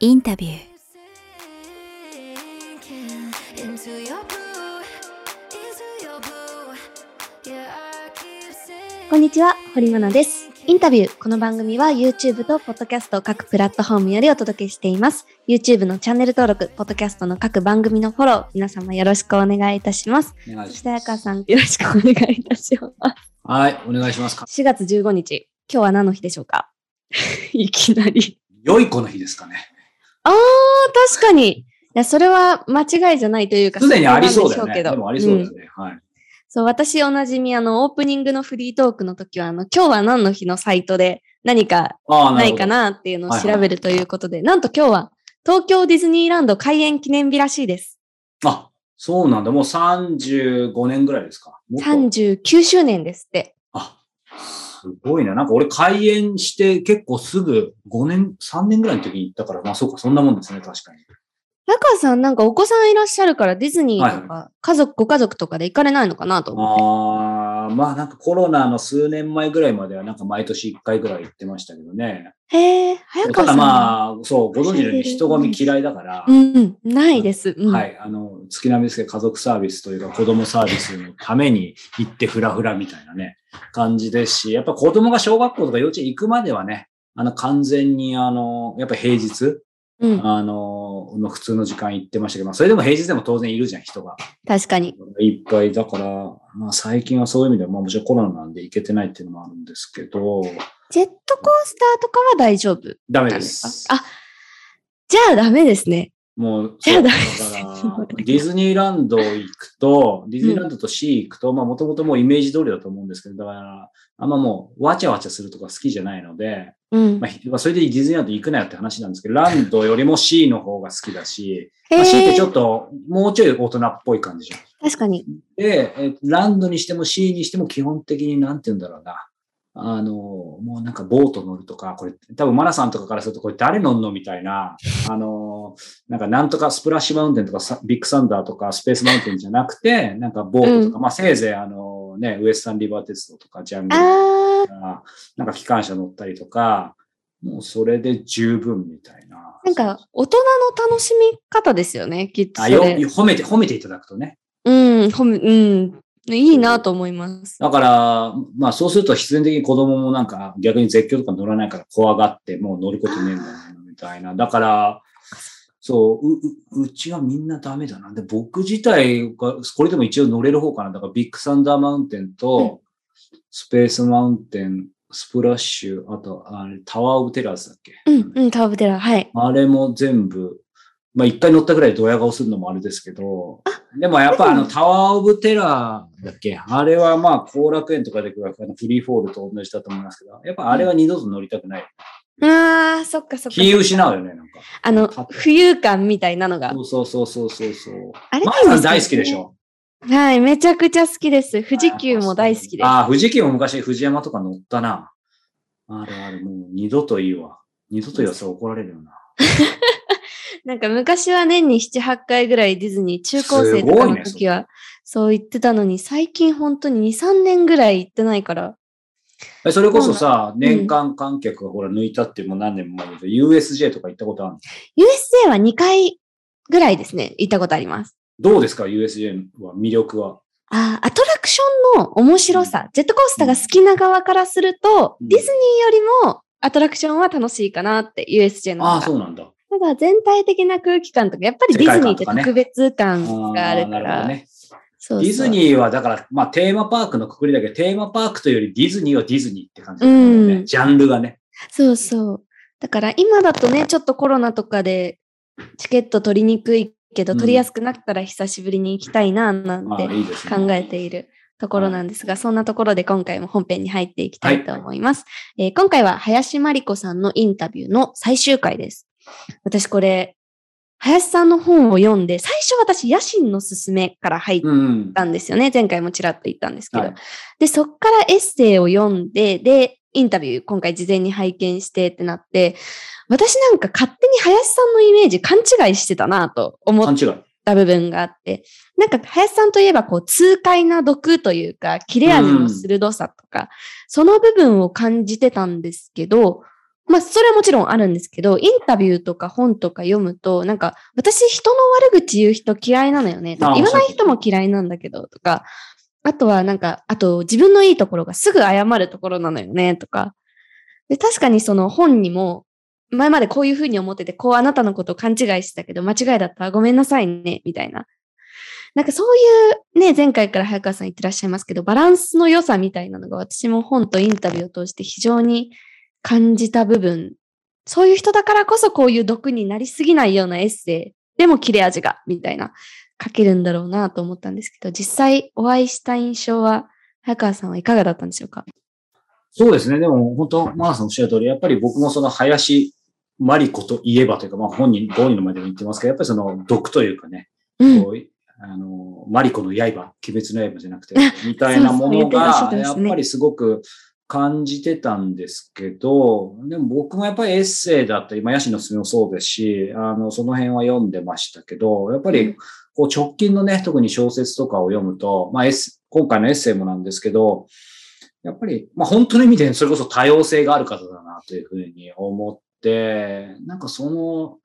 インタビュー.こんにちは、堀真奈です。インタビュー。この番組は YouTube と Podcast 各プラットフォームよりお届けしています。YouTube のチャンネル登録、Podcast の各番組のフォロー、皆様よろしくお願いいたします。お願いそし、さん、よろしくお願いいたします。はい、お願いします。4月15日、今日は何の日でしょうか？いきなり。良い子の日ですかね。あー、確かに。いや、それは間違いじゃないというか、すでにありそうだよね。でもありそうだんよね。はい。そう、私おなじみ、あの、オープニングのフリートークの時は、あの、今日は何の日のサイトで何かああ、ないかなっていうのをはいはい調べるということで、なんと今日は東京ディズニーランド開園記念日らしいです。あ、そうなんだ。もう35年ぐらいですか？もっと39周年ですって。あ、すごいな。なんか俺開園して結構すぐ5年、3年ぐらいの時に行ったから、まあそうか、そんなもんですね、確かに。中さんなんかお子さんいらっしゃるからディズニーとはいか家族、ご家族とかで行かれないのかなと思って。ああ、まあなんかコロナの数年前ぐらいまではなんか毎年1回ぐらい行ってましたけどね。へえ、早ただ川さん。まあ、そう、ご存知のように人混み嫌いだから、うん、ないです。うん、はい。あの、月並みですけど、家族サービスというか、子供サービスのために行ってフラフラみたいなね、感じですし、やっぱ子供が小学校とか幼稚園行くまではね、あの、完全にあの、やっぱ平日、うん、あの、の普通の時間行ってましたけど、まあ、それでも平日でも当然いるじゃん、人が。確かに。いっぱい。だから、まあ最近はそういう意味では、まあもちろんコロナなんで行けてないっていうのもあるんですけど、ジェットコースターとかは大丈夫？ダメです。あ、じゃあダメですね。もう、じゃあディズニーランド行くと、ディズニーランドとシー行くと、まあもともともうイメージ通りだと思うんですけど、だから、あんまもう、わちゃわちゃするとか好きじゃないので、うん。まあ、それでディズニーランド行くなよって話なんですけど、ランドよりも C の方が好きだし、へまあ、C ってちょえ、っと、もうちょい大人っぽい感じじゃん。確かに。で、えランドにしても C にしても基本的になんて言うんだろうな。あの、もうなんかボート乗るとか、これ多分マナさんとかからするとこれ誰乗んのみたいな、あの、なんかなんとかスプラッシュマウンテンとかサビッグサンダーとかスペースマウンテンじゃなくて、なんかボートとか、まあせいぜいあのね、ウエスタンリバー鉄道とかジャングルあとか、なんか機関車乗ったりとか、もうそれで十分みたいな。なんか、大人の楽しみ方ですよね、きっとあよ。褒めて、褒めていただくとね。うん、褒め、うん。いいなと思います。だから、まあそうすると必然的に子供もなんか逆に絶叫とか乗らないから怖がってもう乗ることねえんだよみたいな。だから、そう、う、ううちはみんなダメだな。で、僕自体が、これでも一応乗れる方かな。だからビッグサンダーマウンテンと、スペースマウンテン、スプラッシュ、あと、あれ、タワーオブテラーズだっけ？うん、うん、タワーオブテラー、はい。あれも全部、まあ一回乗ったぐらいでドヤ顔するのもあれですけど、でもやっぱあのタワーオブテラーだっけ？あれはまあ後楽園とかで来るあのフリーフォールと同じだと思いますけど、やっぱあれは二度と乗りたくない。ああ、そっかそっか。気失うよね、なんか。あの、浮遊感みたいなのが。そうそうそうそうそう。あれマー大好きでしょはい、めちゃくちゃ好きです。富士急も大好きです。ああ、富士急も昔富士山とか乗ったな。あれあれ、もう二度といいわ。二度と言わせたら怒られるよな。なんか昔は年に7、8回ぐらいディズニー、中高生とかの時は、そう言ってたのに、最近本当に2、3年ぐらい行ってないから。えそれこそさ、年間観客がほら抜いたってもう何年も前で USJ とか行ったことあるの？USJ は2回ぐらいですね、行ったことあります。どうですか ?USJ は魅力は？あーアトラクションの面白さ、ジェットコースターが好きな側からすると、うんディズニーよりもアトラクションは楽しいかなって、USJ の方が。ああ、そうなんだ。ただ全体的な空気感とか、やっぱりディズニーって特別感があるから。ね。そうそうディズニーはだから、まあテーマパークのくくりだけど、テーマパークというよりディズニーはディズニーって感じね。うんジャンルがね。そうそう。だから今だとね、ちょっとコロナとかでチケット取りにくいけど、うん取りやすくなったら久しぶりに行きたいな、なんて。考えているところなんですが、そんなところで今回も本編に入っていきたいと思います。えー今回は林真理子さんのインタビューの最終回です。私これ、林さんの本を読んで、最初私、野心のすすめから入っうん。たんですよね。前回もちらっと言ったんですけど。はいで、そっからエッセイを読んで、で、インタビュー今回事前に拝見してってなって、私なんか勝手に林さんのイメージ勘違いしてたなと思っ。た部分があって、なんか林さんといえばこう痛快な毒というか、切れ味の鋭さとか、その部分を感じてたんですけど、まあ、それはもちろんあるんですけど、インタビューとか本とか読むと、なんか、私人の悪口言う人嫌いなのよね。あ言わない人も嫌いなんだけど、とか、あとはなんか、あと自分のいいところがすぐ謝るところなのよね、とか。で、確かにその本にも、前までこういうふうに思ってて、こうあなたのことを勘違いしてたけど、間違いだったらごめんなさいね、みたいな。なんかそういうね、前回から早川さん言ってらっしゃいますけど、バランスの良さみたいなのが私も本とインタビューを通して非常に感じた部分。そういう人だからこそこういう毒になりすぎないようなエッセイでも切れ味が、みたいな書けるんだろうなと思ったんですけど、実際お会いした印象は、早川さんはいかがだったんでしょうか？そうですね。でも本当、マーさんおっしゃる通り、やっぱり僕もその林真理子といえばというか、まあ本人、ご本人の前でも言ってますけど、やっぱりその毒というかね、うん。こうあの、マリコの刃、鬼滅の刃じゃなくて、みたいなものが、やっぱりすごく感じてたんですけど、でも僕もやっぱりエッセイだったり、まあ、ヤシの爪もそうですし、あの、その辺は読んでましたけど、やっぱり、こう直近のね、特に小説とかを読むと、まあ、今回のエッセイもなんですけど、やっぱり、まあ、本当の意味でそれこそ多様性がある方だなというふうに思って、なんかその、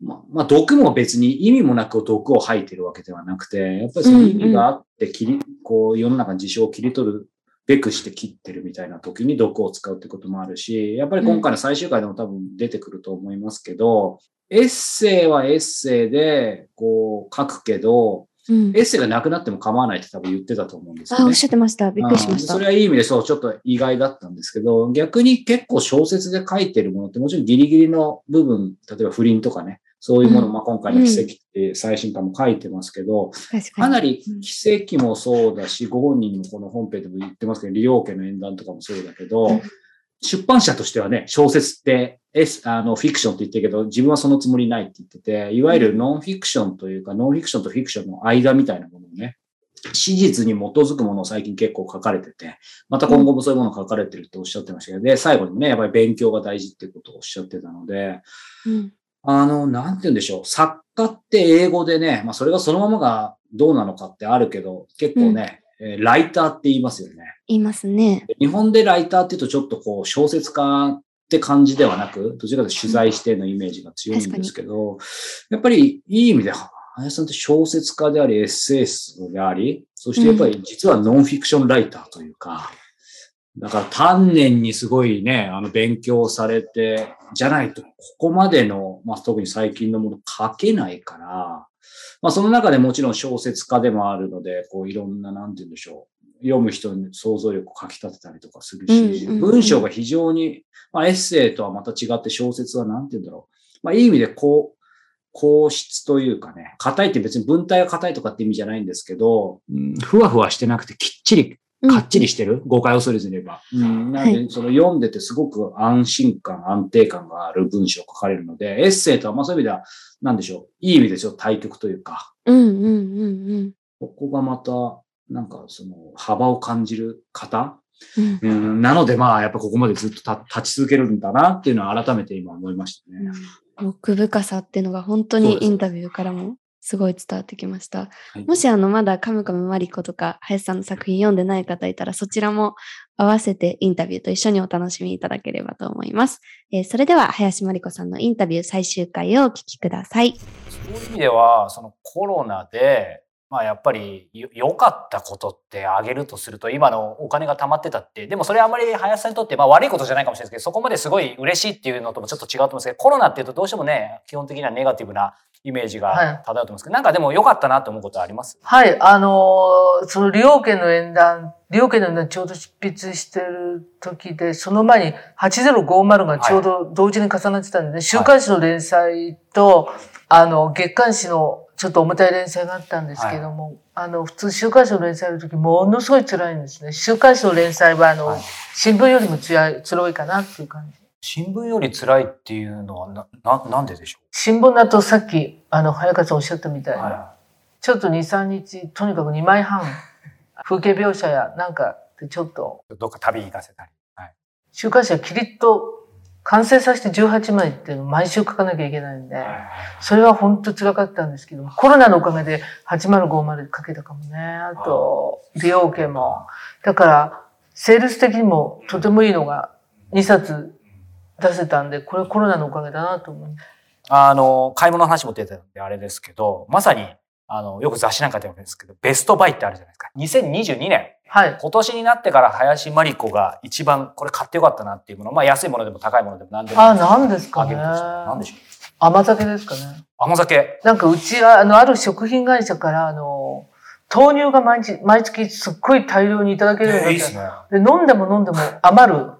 まあ、まあ、毒も別に意味もなく毒を吐いてるわけではなくて、やっぱりその意味があって切り、こう世の中の事象を切り取るべくして切ってるみたいな時に毒を使うってこともあるし、やっぱり今回の最終回でも多分出てくると思いますけど、エッセイはエッセイでこう書くけど、うんエッセイがなくなっても構わないって多分言ってたと思うんですよあ、ね。おっしゃってました。びっくりしました。うんそれはいい意味でそう、ちょっと意外だったんですけど、逆に結構小説で書いてるものってもちろんギリギリの部分、例えば不倫とかね、そういうもの、うんまあ今回の奇跡って最新刊も書いてますけど、確かなり奇跡もそうだし、ご本人もこの本編でも言ってますけど、利用家の縁談とかもそうだけど、うん出版社としてはね、小説って、エスあのフィクションって言ってるけど、自分はそのつもりないって言ってて、いわゆるノンフィクションというか、ノンフィクションとフィクションの間みたいなものをね、史実に基づくものを最近結構書かれてて、また今後もそういうもの書かれてるっておっしゃってましたけど、で、最後にもね、やっぱり勉強が大事っていうことをおっしゃってたので、うんあの、なんて言うんでしょう。作家って英語でね、まあそれがそのままがどうなのかってあるけど、結構ね、えーライターって言いますよね。言いますね。日本でライターって言うとちょっとこう小説家って感じではなく、どちらかというと取材してのイメージが強いんですけど、やっぱりいい意味で、林さんって小説家であり、エッセイストであり、そしてやっぱり実はノンフィクションライターというか、だから丹念にすごいね、あの勉強されて、じゃないと、ここまでの、まあ特に最近のもの書けないから、まあその中でもちろん小説家でもあるので、こういろんな、なんて言うんでしょう。読む人に想像力をかき立てたりとかするし、文章が非常に、まあエッセイとはまた違って小説はなんて言うんだろう。まあいい意味でこう、硬質というかね、硬いって別に文体が硬いとかって意味じゃないんですけど、うんふわふわしてなくてきっちりかっちりしてる、誤解を恐れずに言えば。うん、なので、その読んでてすごく安心感、安定感がある文章を書かれるので、エッセイとは、まあそういう意味では、なんでしょう？いい意味でちょっと対極というか、うんうんうんうん。ここがまた、なんかその幅を感じる方、うん。うん、なのでまあやっぱここまでずっとた立ち続けるんだなっていうのは改めて今思いましたね。奥深さっていうのが本当にインタビューからもすごい伝わってきました。はいもしあのまだカムカムマリコとか林さんの作品読んでない方いたらそちらも合わせてインタビューと一緒にお楽しみいただければと思います。えーそれでは林真理子さんのインタビュー最終回をお聞きください。そういう意味ではそのコロナで、まあ、やっぱりよ良かったことって挙げるとすると今のお金が貯まってたってでもそれはあんまり林さんにとって、まあ、悪いことじゃないかもしれないですけどそこまですごい嬉しいっていうのともちょっと違うと思うんですけどコロナっていうとどうしてもね基本的にはネガティブなイメージはい。が漂うと思うんですけど、なんかでも良かったなと思うことはあります？はい、あのーその利用権の縁談、利用権の縁談ちょうど執筆してる時で、その前に8050がちょうど同時に重なってたんで、ね週刊誌の連載と、あの、月刊誌のちょっと重たい連載があったんですけども、あの、普通週刊誌の連載の時ものすごい辛いんですね。週刊誌の連載は、あの、はい。新聞よりも辛い、辛いかなっていう感じ。新聞より辛いっていうのはなななんででしょ新聞だとさっき、あの、早川さんおっしゃったみたいに、う、はちょっと2、3日、とにかく2枚半、風景描写やなんかでちょっと、い、どっか旅行かせたり、はい、週刊誌はキリッと完成させて18枚っていうのを毎週書かなきゃいけないんで、それは本当辛かったんですけど、コロナのおかげで8050書けたかもね。あと、美容系も。だから、セールス的にもとてもいいのが2冊出せたんで、これコロナのおかげだなと思う。あの、買い物の話も出てたんであれですけど、まさに、あの、よく雑誌なんかでもですけど、ベストバイってあるじゃないですか。2022年。はい。今年になってから林真理子が一番これ買ってよかったなっていうもの、まあ安いものでも高いものでも何でも。あ、何ですかね何でしょう甘酒ですかね。甘酒。なんかうちは、あの、ある食品会社から、あの、豆乳が毎日、毎月すっごい大量にいただけるようになっていいっすね。はで、飲んでも飲んでも余る。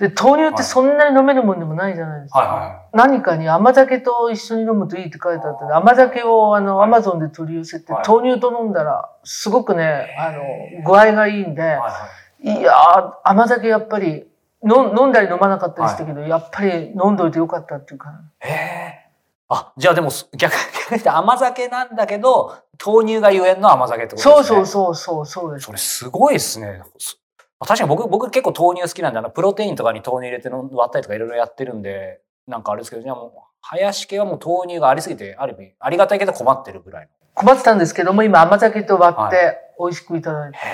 で、豆乳ってそんなに飲めるもんでもないじゃないですか。いは何かに甘酒と一緒に飲むといいって書いてあって、甘酒をあの、アマゾンで取り寄せて、はい豆乳と飲んだら、すごくね、あの、具合がいいんでい。、はいいやー、甘酒やっぱり、飲飲んだり飲まなかったりしたけど、やっぱり飲んどいてよかったっていうか、い。へえ。あ、じゃあでも逆、逆にて甘酒なんだけど、豆乳がゆえんの甘酒ってことですね。そうそうそうそう、そうです。それすごいですね。す確かに僕、僕結構豆乳好きなんで、あの、プロテインとかに豆乳入れて割ったりとかいろいろやってるんで、なんかあれですけど、じゃあもう、林家はもう豆乳がありすぎて、ある意味、ありがたいけど困ってるぐらいの。困ってたんですけども、今甘酒と割っはて美味しくいただいて。へえ、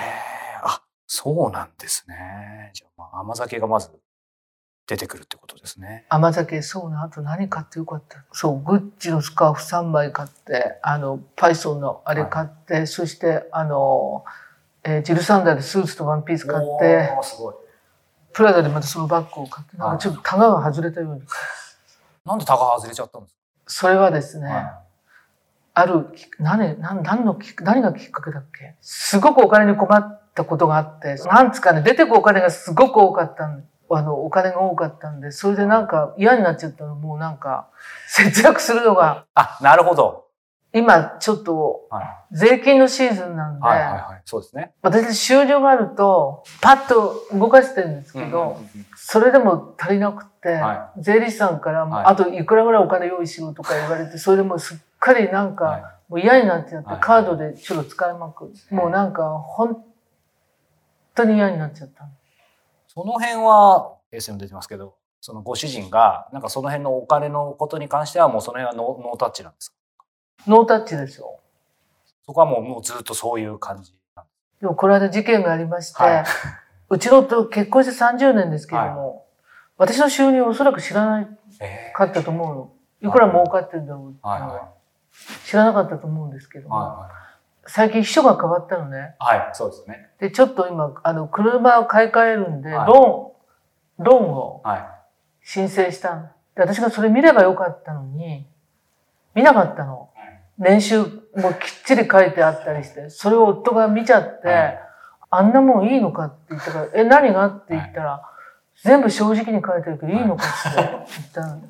あ、そうなんですね。じゃあ、まあ、甘酒がまず出てくるってことですね。甘酒、そうな。あと何買ってよかったそう、グッチのスカーフ3枚買って、あの、パイソンのあれ買って、そして、あの、えージルサンダーでスーツとワンピース買って。プラダでまたそのバッグを買って、なんかちょっとタガが外れたように。なんでタガ外れちゃったんですそれはですね、か、はあるき、何、何、何のきっ何がきっかけだっけ？すごくお金に困ったことがあって、なんつうかね、出てくお金がすごく多かったんあの、お金が多かったんで、それでなんか嫌になっちゃったの、もうなんか、節約するのが、あ、なるほど。今ちょっとはい。税金のシーズンなんで、はいはいはい。そうですね。私収入があると、パッと動かしてるんですけど、それでも足りなくて、は税理士さんからあといくらぐらいお金用意しろとか言われて、それでもうすっかりなんか、はいもう嫌になっちゃって、はいカードでちょっと使いまくる。もうなんか、本当に嫌になっちゃったの。その辺は、衛星も出てますけど、そのご主人が、なんかその辺のお金のことに関してはもうその辺はノーノータッチなんですか？ノータッチですよ。そこはもうもうずっとそういう感じででもこの間事件がありまして、はいうちの夫結婚して30年ですけれども、私の収入をおそらく知らないかったと思うの。いくら儲かってるんだろうってい知らなかったと思うんですけども、は最近秘書が変わったのね。いはい。はい、そうですね。で、ちょっと今、あの、車を買い替えるんで、はいローン、ローンをはい。申請したんで、私がそれ見ればよかったのに、見なかったの。年収もきっちり書いてあったりして、それを夫が見ちゃって、はいあんなもんいいのかって言ったから、え、何が？って言ったら、全部正直に書いてるけどいいのかって言ったの。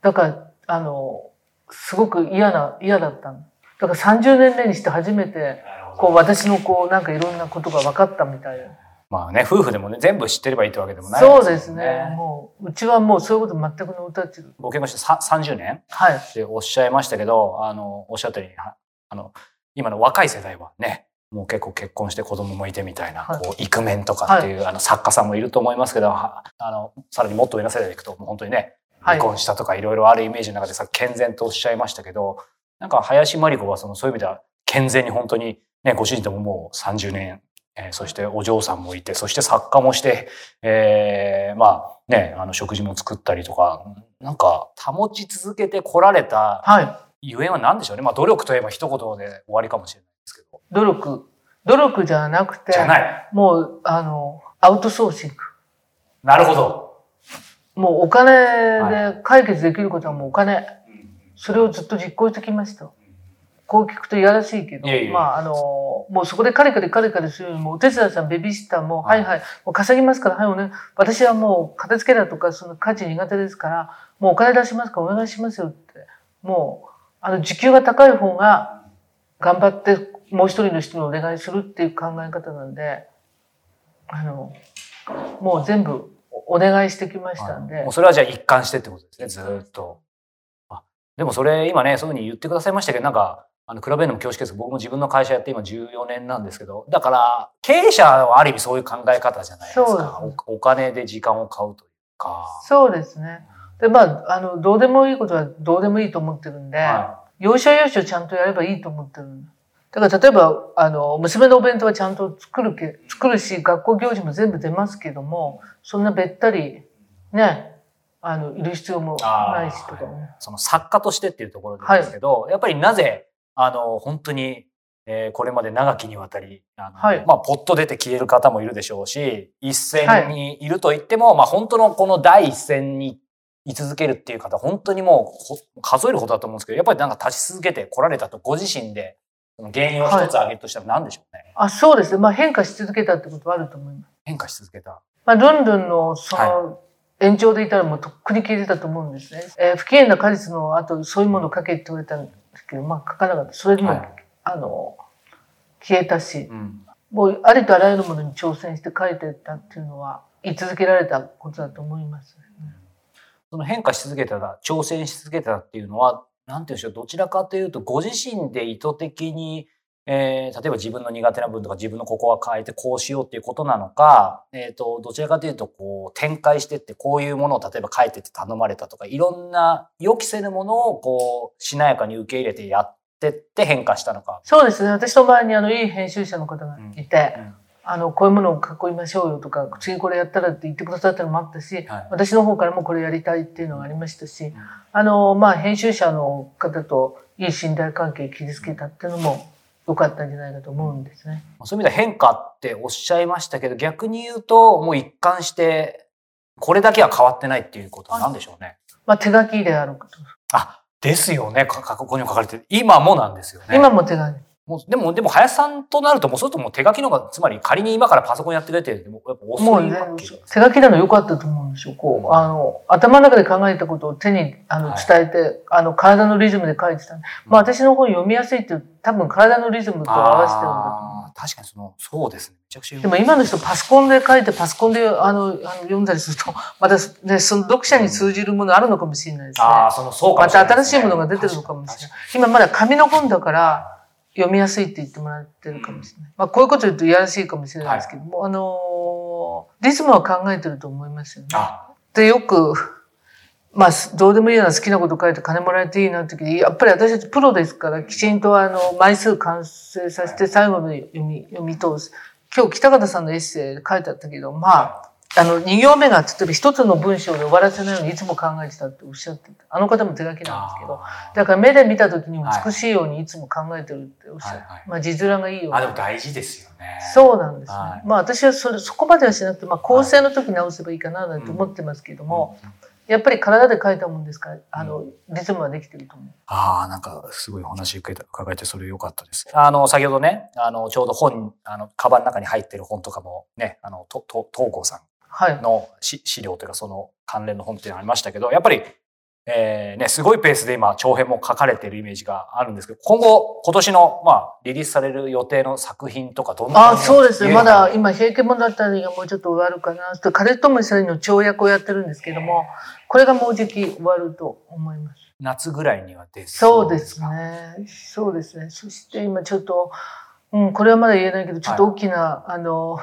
だから、あの、すごく嫌な、嫌だったの。だから30年目にして初めて、こう私のこうなんかいろんなことが分かったみたいな。まあね、夫婦でもね、全部知ってればいいってわけでもないそうですね。もう、うちはもうそういうこと全くノータッチで。ご結婚してさ30年はい。っておっしゃいましたけど、あの、おっしゃったように、はあの、今の若い世代はね、もう結構結婚して子供もいてみたいな、はいこう、イクメンとかっていう、あの、作家さんもいると思いますけど、はあの、さらにもっと上の世代でいくと、もう本当にね、はい離婚したとかいろいろあるイメージの中でさ、健全とおっしゃいましたけど、なんか林真理子はその、そういう意味では健全に本当に、ね、ご主人とももう30年、えーそしてお嬢さんもいて、そして作家もして、えーまあね、あの食事も作ったりとか、なんか保ち続けてこられたはい。ゆえんは何でしょうね。まあ努力といえば一言で終わりかもしれないですけど。努力。努力じゃなくて、じゃない。もう、あの、アウトソーシング。なるほど。もうお金で解決できることはもうお金。それをずっと実行してきました。こう聞くといやらしいけど、いえいえまあ、あの、もうそこでカリカリカリカリするよりも、お手伝いさん、ベビーシッターも、ははいいはい、もう稼ぎますから、はい、おね、私はもう片付けだとか、その家事苦手ですから、もうお金出しますからお願いしますよって。もう、あの、時給が高い方が、頑張ってもう一人の人にお願いするっていう考え方なんで、あの、もう全部お願いしてきましたんで、もうそれはじゃあ一貫してってことですね、ずーっと。あでもそれ今ね、そういうふうに言ってくださいましたけど、なんか、あの、比べるのも恐縮ですけど、僕も自分の会社やって今14年なんですけど、だから、経営者はある意味そういう考え方じゃないですか。ですおお金で時間を買うというか。そうですね。で、まあ、あの、どうでもいいことはどうでもいいと思ってるんで、は要所要所ちゃんとやればいいと思ってるんだ。だから例えば、あの、娘のお弁当はちゃんと作るけ、作るし、学校行事も全部出ますけども、そんなべったり、ね、あの、いる必要もないしとかも。その作家としてっていうところなんですけど、やっぱりなぜ、あの、本当に、えーこれまで長きにわたり、あのはいまあ、ポッと出て消える方もいるでしょうし、一線にいると言っても、まあ、本当のこの第一線に居続けるっていう方、本当にもうほ数えるほどだと思うんですけど、やっぱりなんか立ち続けて来られたと、ご自身で、その原因を一つ挙げるとしたら何でしょうね？あ、そうですね。まあ変化し続けたってことはあると思います。変化し続けた。まあ、ルンルンのその延長でいたらもうとっくに消えてたと思うんですね。えー不機嫌な果実の後、そういうものを書けって言われたんですけど、まあ書かなかった。それでも、はいあの、消えたし、うん。もうありとあらゆるものに挑戦して書いてったっていうのは、言い続けられたことだと思います。その変化し続けた、挑戦し続けたっていうのは、なんていうんでしょう、どちらかというと、ご自身で意図的に、えー例えば自分の苦手な部分とか自分のここは変えてこうしようっていうことなのか、えっ、と、どちらかというと、こう、展開してって、こういうものを例えば書いてって頼まれたとか、いろんな予期せぬものを、こう、しなやかに受け入れてやってって変化したのか。そうですね。私の周りにあの、いい編集者の方がいて、うん。あの、こういうものを囲いましょうよとか、次これやったらって言ってくださったのもあったし、はい。私の方からもこれやりたいっていうのがありましたし、あの、まあ、編集者の方といい信頼関係を築けたっていうのも良かったんじゃないかと思うんですね。そういう意味では変化っておっしゃいましたけど、逆に言うと、もう一貫して、これだけは変わってないっていうことは何でしょうね？まあ、手書きであること。あ、ですよね。ここにも書かれてる。今もなんですよね。今も手書き。もうでも、でも、林さんとなると、もうそうするともう手書きの方が、つまり仮に今からパソコンやってくれてるもやっぱ遅いわけです、手書きなの良かったと思うんですよ。こう、あの、頭の中で考えたことを手にあのはい伝えて、あの、体のリズムで書いてた。まあ、私の本読みやすいっていう、多分体のリズムと合わせてるんだと思う。確かにその、そうですね。めちゃくちゃでも今の人パソコンで書いてパソコンであのあの読んだりすると、またね、その読者に通じるものあるのかもしれないですね。ああ、その、そうかまもしれないねた新しいものが出てるのかもしれない。今まだ紙の本だから読みやすいって言ってもらってるかもしれない。まあこういうこと言うといやらしいかもしれないですけども、あのーリズムは考えてると思いますよね。あで、よく、まあ、どうでもいいような好きなこと書いて金もらえていいなって時に、やっぱり私たちプロですから、きちんとあの、枚数完成させて最後まで読み、読み通す。今日北方さんのエッセイ書いてあったけど、まあ、あの、二行目が、例えば一つの文章で終わらせないようにいつも考えてたっておっしゃってた。あの方も手書きなんですけど、だから目で見た時に美しいようにいつも考えてるっておっしゃって、はいはいまあ字面がいいようにあ、でも大事ですよね。そうなんですね。はいまあ私はそれそこまではしなくて、まあ構成の時直せばいいかななんて思ってますけども、やっぱり体で書いたもんですから、あの、リズムはできてると思う。ああ、なんか、すごいお話伺えた伺えて、それ良かったです。あの、先ほどね、あの、ちょうど本、あの、カバンの中に入ってる本とかもね、あの、と、と、東郷さはいん。のし資料というか、その関連の本っていうのがありましたけど、やっぱり、えー、ね、すごいペースで今、長編も書かれてるイメージがあるんですけど、今後、今年の、まあ、リリースされる予定の作品とか、どんなああ、そうですね。まだえ今、平家物語がもうちょっと終わるかな。とカレットムシの跳躍をやってるんですけども、これがもうじき終わると思います。夏ぐらいには出そうですか？ね。そうですね。そして今ちょっと、うん、これはまだ言えないけど、ちょっと大きな、あの、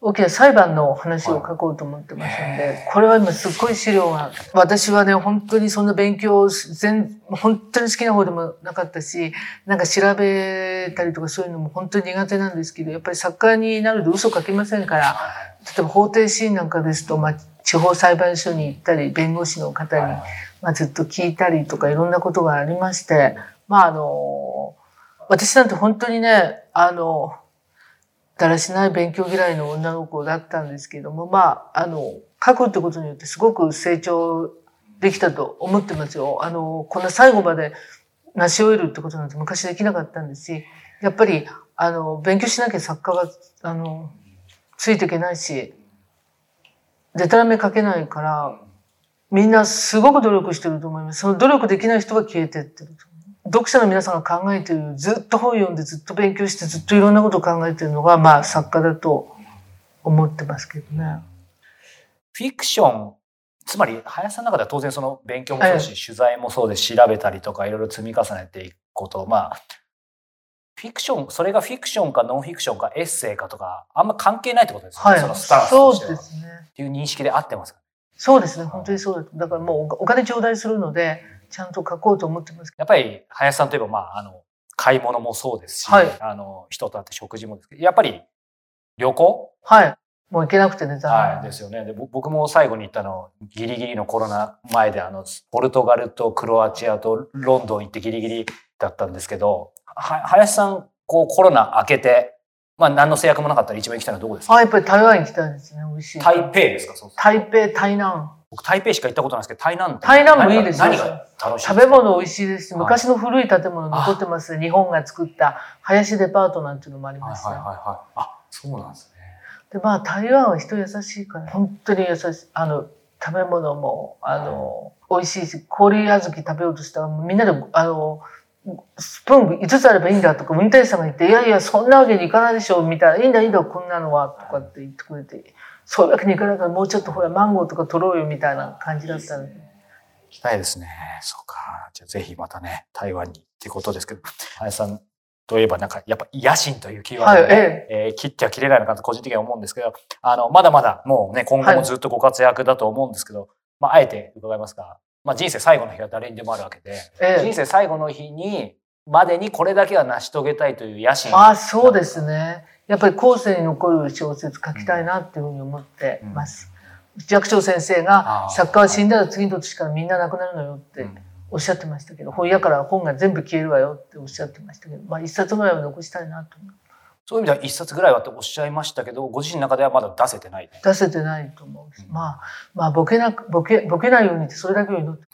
大きな裁判の話を書こうと思ってますので、これは今すっごい資料が、私はね、本当にそんな勉強を全、本当に好きな方でもなかったし、なんか調べたりとかそういうのも本当に苦手なんですけど、やっぱり作家になると嘘書けませんから、例えば法廷シーンなんかですと、まあ、地方裁判所に行ったり、弁護士の方に、まあ、ずっと聞いたりとかいろんなことがありまして、まああの、私なんて本当にね、あの、だらしない勉強嫌いの女の子だったんですけども、まあ、あの、書くってことによってすごく成長できたと思ってますよ。あの、こんな最後まで成し終えるってことなんて昔できなかったんですし、やっぱり、あの、勉強しなきゃ作家が、あの、ついていけないし、でたらめ書けないから、みんなすごく努力してると思います。その努力できない人は消えてってると。読者の皆さんが考えている、ずっと本読んで、ずっと勉強して、ずっといろんなことを考えているのが、まあ作家だと思ってますけどね。フィクション、つまり、林さんの中では当然その勉強もそうですし、取材もそうですし、調べたりとかいろいろ積み重ねていくこと、まあ、フィクション、それがフィクションかノンフィクションかエッセイかとか、あんま関係ないってことですよね、はいそのスタンスそうとしては。ですね。っていう認識で合ってますか？そうですね。本当にそうだ。だからもうお金頂戴するので、ちゃんと書こうと思ってますけやっぱり、林さんといえば、まあ、あの、買い物もそうですし、はいあの、人と会って食事もですけど、やっぱり、旅行？ど。はい。もう行けなくてね、残はい、念ですよね。でぼ僕も最後に行ったの、ギリギリのコロナ前で、あの、ポルトガルとクロアチアとロンドン行ってギリギリだったんですけど、は林さん、こうコロナ明けて、まあ何の制約もなかったら一番行きたいのはどこですか？あ、やっぱり台湾行きたいですね、美味しい。台北ですか？そう台北、台南。僕台北しか行ったことないですけど、台南台南もいいですよ何が楽しい食べ物美味しいですし、はい昔の古い建物残ってますね。日本が作った林デパートなんていうのもありはいますよ。はいはいはい。あ、そうなんですね。で、まあ台湾は人優しいから、本当に優しい。あの、食べ物も、あの、美味しいし、氷小豆食べようとしたら、みんなで、あの、スプーン5つあればいいんだとか、運転手さんが言って、いやいや、そんなわけにいかないでしょ、みたいな、いいんだいいんだ、こんなのは、とかって言ってくれて、そういうわけにいかないから、もうちょっとほら、マンゴーとか取ろうよ、みたいな感じだったので。行きたいですね。そうか。じゃあぜひまたね、台湾にってことですけど、林さんといえばなんか、やっぱ野心というキーワードで、ね。はいええー切っては切れないのかなと個人的には思うんですけど、あの、まだまだもうね、今後もずっとご活躍だと思うんですけど、まあ、あえて伺いますが、まあ、人生最後の日は誰にでもあるわけで、ええ人生最後の日に、までにこれだけは成し遂げたいという野心。あ、そうですね。やっぱり後世に残る小説書きたいなっていうふうに思ってます。寂聴先生が作家は死んだら次の年からみんな亡くなるのよってうんおっしゃってましたけど、本屋から本が全部消えるわよっておっしゃってましたけど、まあ一冊ぐらいは残したいなと思う。そういう意味では一冊ぐらいはとおっしゃいましたけど、ご自身の中ではまだ出せてない。出せてないと思う。まあ、まあボケなく、ボケ、ボケないようにってそれだけを祈って。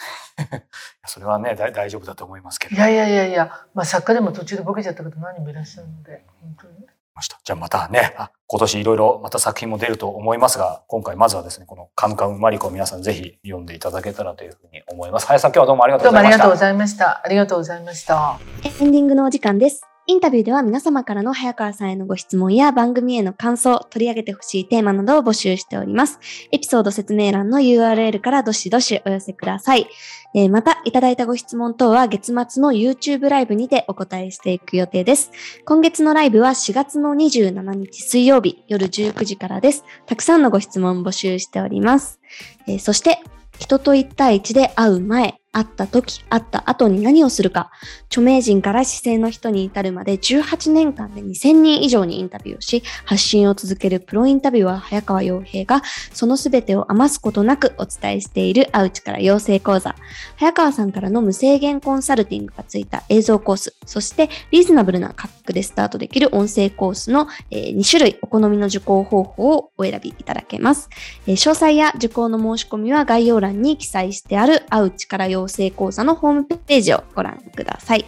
それはね、だ大丈夫だと思いますけど。いやいやいやいや、まあ作家でも途中でボケちゃった方何人もいらっしゃるので、本当に。ました。じゃあまたね、あ今年いろいろまた作品も出ると思いますが、今回まずはですね、このカムカムマリコを皆さんぜひ読んでいただけたらというふうに思います。林さん今日はどうもありがとうどうもあございました。りがとうございました。ありがとうございました。エンディングのお時間です。インタビューでは皆様からの早川さんへのご質問や番組への感想、取り上げてほしいテーマなどを募集しております。エピソード説明欄の URL からどしどしお寄せください。えーまた、いただいたご質問等は月末の YouTube ライブにてお答えしていく予定です。今月のライブは4月の27日水曜日夜19時からです。たくさんのご質問募集しております。えーそして、人と一対一で会う前、会った時、会った後に何をするか、著名人から市政の人に至るまで18年間で2000人以上にインタビューをし、発信を続けるプロインタビュアー早川洋平が、その全てを余すことなくお伝えしている会う力養成講座。早川さんからの無制限コンサルティングがついた映像コース、そしてリーズナブルな価格でスタートできる音声コースの、2種類お好みの受講方法をお選びいただけます。詳細や受講の申し込みは概要欄に記載してある会う力養成講座のホームページをご覧ください。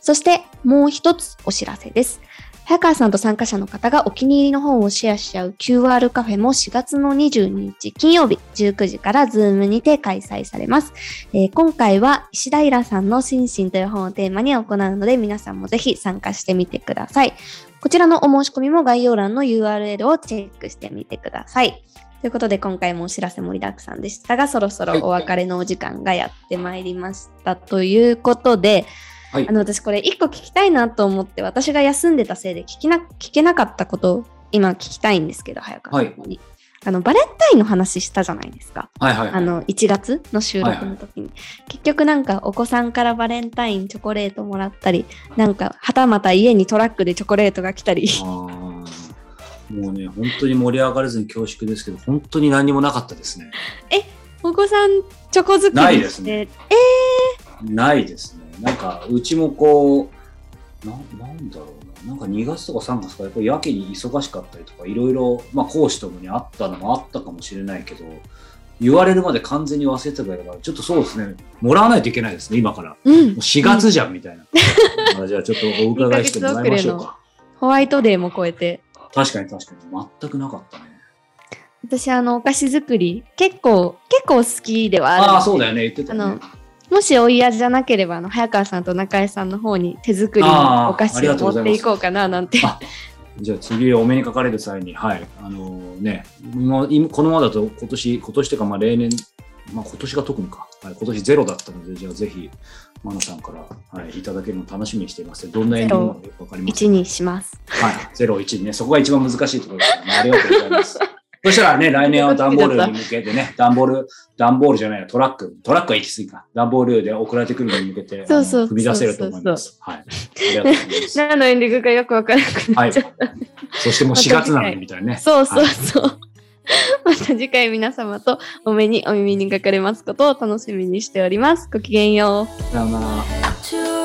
そしてもう一つお知らせです。早川さんと参加者の方がお気に入りの本をシェアし合う QR カフェも4月の22日金曜日19時からズームにて開催されます。えー今回は石平さんの心身という本をテーマに行うので皆さんもぜひ参加してみてください。こちらのお申し込みも概要欄の URL をチェックしてみてください。ということで今回もお知らせ盛りだくさんでしたが、そろそろお別れのお時間がやってまいりました。ということで、はいあの私これ一個聞きたいなと思って、私が休んでたせいで聞きな聞けなかったことを今聞きたいんですけど、早川さんに。あのバレンタインの話したじゃないですか。はいはい。あの1月の収録の時に、結局なんかお子さんからバレンタインチョコレートもらったりなんかはたまた家にトラックでチョコレートが来たりもうね、本当に盛り上がれずに恐縮ですけど、本当に何もなかったですね。お子さんチョコ作ないりして、ですねないですね。なんか、うちもこう、ななんだろうな。なんか2月とか3月とか、やっぱりやけに忙しかったりとか、いろいろ、まあ講師ともにあったのもあったかもしれないけど、言われるまで完全に忘れてたから、ちょっとそうですね、もらわないといけないですね、今から。もうんう4月じゃんみたいな。あじゃあちょっとお伺いしてもらいましょうか。ホワイトデーも超えて確かに確かに。全くなかったね。私あのお菓子作り結構結構好きではあるんああ、そうだよね、言ってたねあの。もしお嫌じゃなければあの早川さんと中江さんの方に手作りのお菓子を持っていこうかななんてあじゃあ次お目にかかれる際に、はい、あのね、もう今このままだと今年、今年というかまあ例年、まあ今年が特にか、はい、今年ゼロだったので、じゃあぜひ、マナさんから、はい、いただけるの楽しみにしています。どんなエンディングなのかよくわかりませ1ん。にしますはい、ゼロ、1ね、そこが一番難しいところですから、ね、ありがとうございます。そしたらね、来年は段ボールに向けてね、段ボール、段ボールじゃないや、トラック、トラックは行き過ぎか。段ボールで送られてくるのに向けて、そうそう踏み出せると思います。はい。ありがとうございます。何のエンディングかよくわからなくなはいっちゃった。。そしてもう4月なのにみたいなね。そうそうそう。また次回皆様とお目にお耳にかかれますことを楽しみにしております。ごきげんよう。さよう